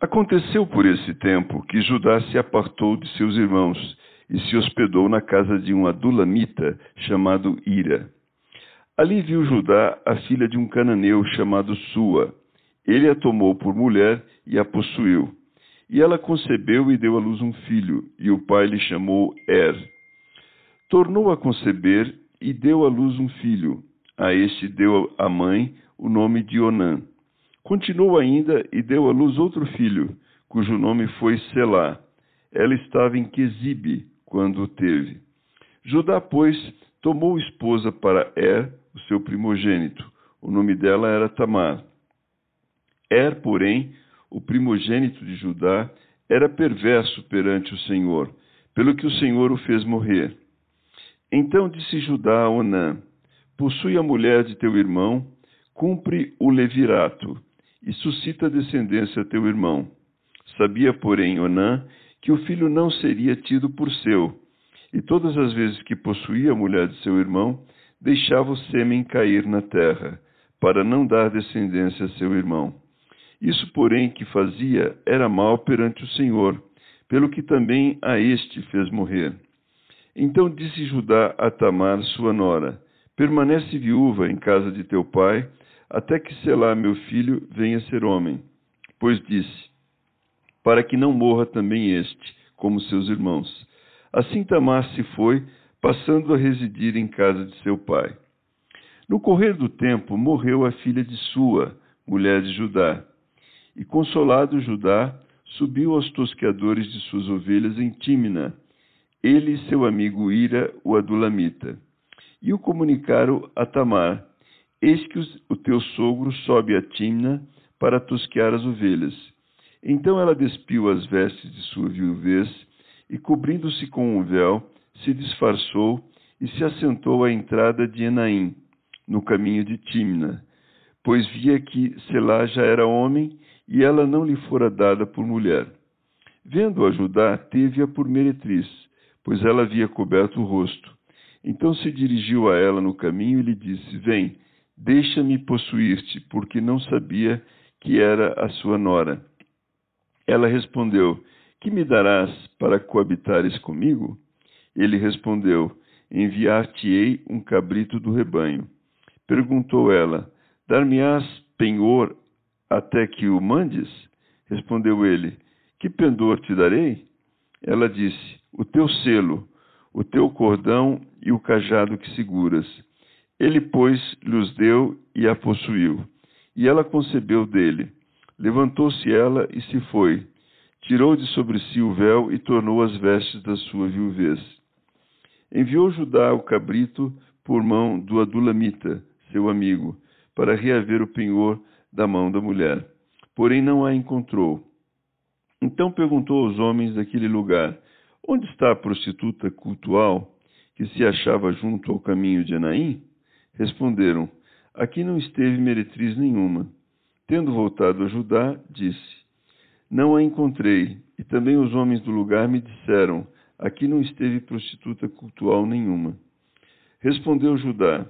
Aconteceu por esse tempo que Judá se apartou de seus irmãos e se hospedou na casa de um adulamita chamado Ira. Ali viu Judá a filha de um cananeu chamado Sua. Ele a tomou por mulher e a possuiu. E ela concebeu e deu à luz um filho, e o pai lhe chamou Er. Tornou a conceber e deu à luz um filho. A este deu a mãe o nome de Onã. Continuou ainda e deu à luz outro filho, cujo nome foi Selá. Ela estava em Quesibe quando o teve. Judá, pois, tomou esposa para Er, o seu primogênito. O nome dela era Tamar. Er, porém, o primogênito de Judá, era perverso perante o Senhor, pelo que o Senhor o fez morrer. Então disse Judá a Onã: Possui a mulher de teu irmão, cumpre o levirato e suscita descendência a teu irmão. Sabia, porém, Onã que o filho não seria tido por seu, e todas as vezes que possuía a mulher de seu irmão, deixava o sêmen cair na terra, para não dar descendência a seu irmão. Isso, porém, que fazia era mal perante o Senhor, pelo que também a este fez morrer. Então disse Judá a Tamar, sua nora: Permanece viúva em casa de teu pai, até que Selá, meu filho, venha ser homem. Pois disse: Para que não morra também este, como seus irmãos. Assim Tamar se foi, passando a residir em casa de seu pai. No correr do tempo, morreu a filha de Sua, mulher de Judá. E consolado Judá, subiu aos tosqueadores de suas ovelhas em Tímina, ele e seu amigo Ira, o adulamita. E o comunicaram a Tamar, Eis que o teu sogro sobe a Timna para tosquear as ovelhas. Então ela despiu as vestes de sua viuvez e, cobrindo-se com um véu, se disfarçou e se assentou à entrada de Enaim, no caminho de Timna, pois via que Selá já era homem e ela não lhe fora dada por mulher. Vendo-a Judá, teve-a por meretriz, pois ela havia coberto o rosto. Então se dirigiu a ela no caminho e lhe disse: Vem, Deixa-me possuir-te, porque não sabia que era a sua nora. Ela respondeu: Que me darás para coabitares comigo? Ele respondeu: Enviar-te-ei um cabrito do rebanho. Perguntou ela: Dar-me-ás penhor até que o mandes? Respondeu ele: Que pendor te darei? Ela disse: O teu selo, o teu cordão e o cajado que seguras. Ele, pois, lhes deu e a possuiu. E ela concebeu dele. Levantou-se ela e se foi. Tirou de sobre si o véu e tornou as vestes da sua viuvez. Enviou Judá o cabrito por mão do Adulamita, seu amigo, para reaver o penhor da mão da mulher. Porém não a encontrou. Então perguntou aos homens daquele lugar: Onde está a prostituta cultual que se achava junto ao caminho de Enaim? Responderam: Aqui não esteve meretriz nenhuma. Tendo voltado a Judá, disse: Não a encontrei, e também os homens do lugar me disseram: Aqui não esteve prostituta cultual nenhuma. Respondeu Judá: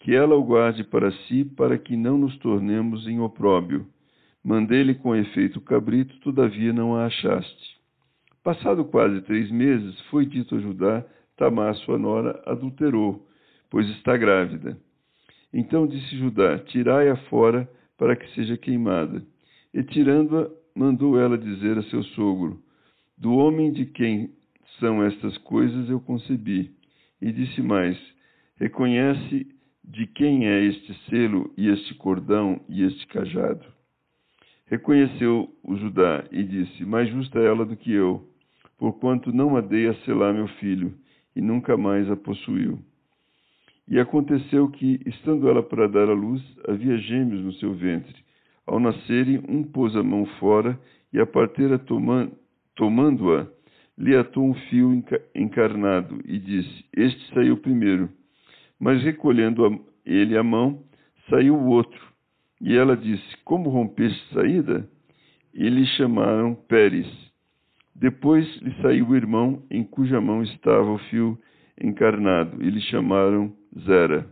Que ela o guarde para si, para que não nos tornemos em opróbio. Mandei-lhe com efeito o cabrito, todavia não a achaste. Passado quase três meses, foi dito a Judá: Tamar, sua nora, adulterou pois está grávida. Então disse Judá: Tirai-a fora para que seja queimada. E tirando-a, mandou ela dizer a seu sogro: Do homem de quem são estas coisas eu concebi. E disse mais: Reconhece de quem é este selo e este cordão e este cajado. Reconheceu o Judá e disse: Mais justa é ela do que eu, porquanto não a dei a selar meu filho, e nunca mais a possuiu. E aconteceu que, estando ela para dar à luz, havia gêmeos no seu ventre. Ao nascerem, um pôs a mão fora, e a parteira, tomando-a, lhe atou um fio encarnado e disse: Este saiu primeiro. Mas recolhendo ele a mão, saiu o outro. E ela disse: Como rompeste saída? E lhe chamaram Pérez. Depois lhe saiu o irmão em cuja mão estava o fio encarnado, e lhe chamaram Zera.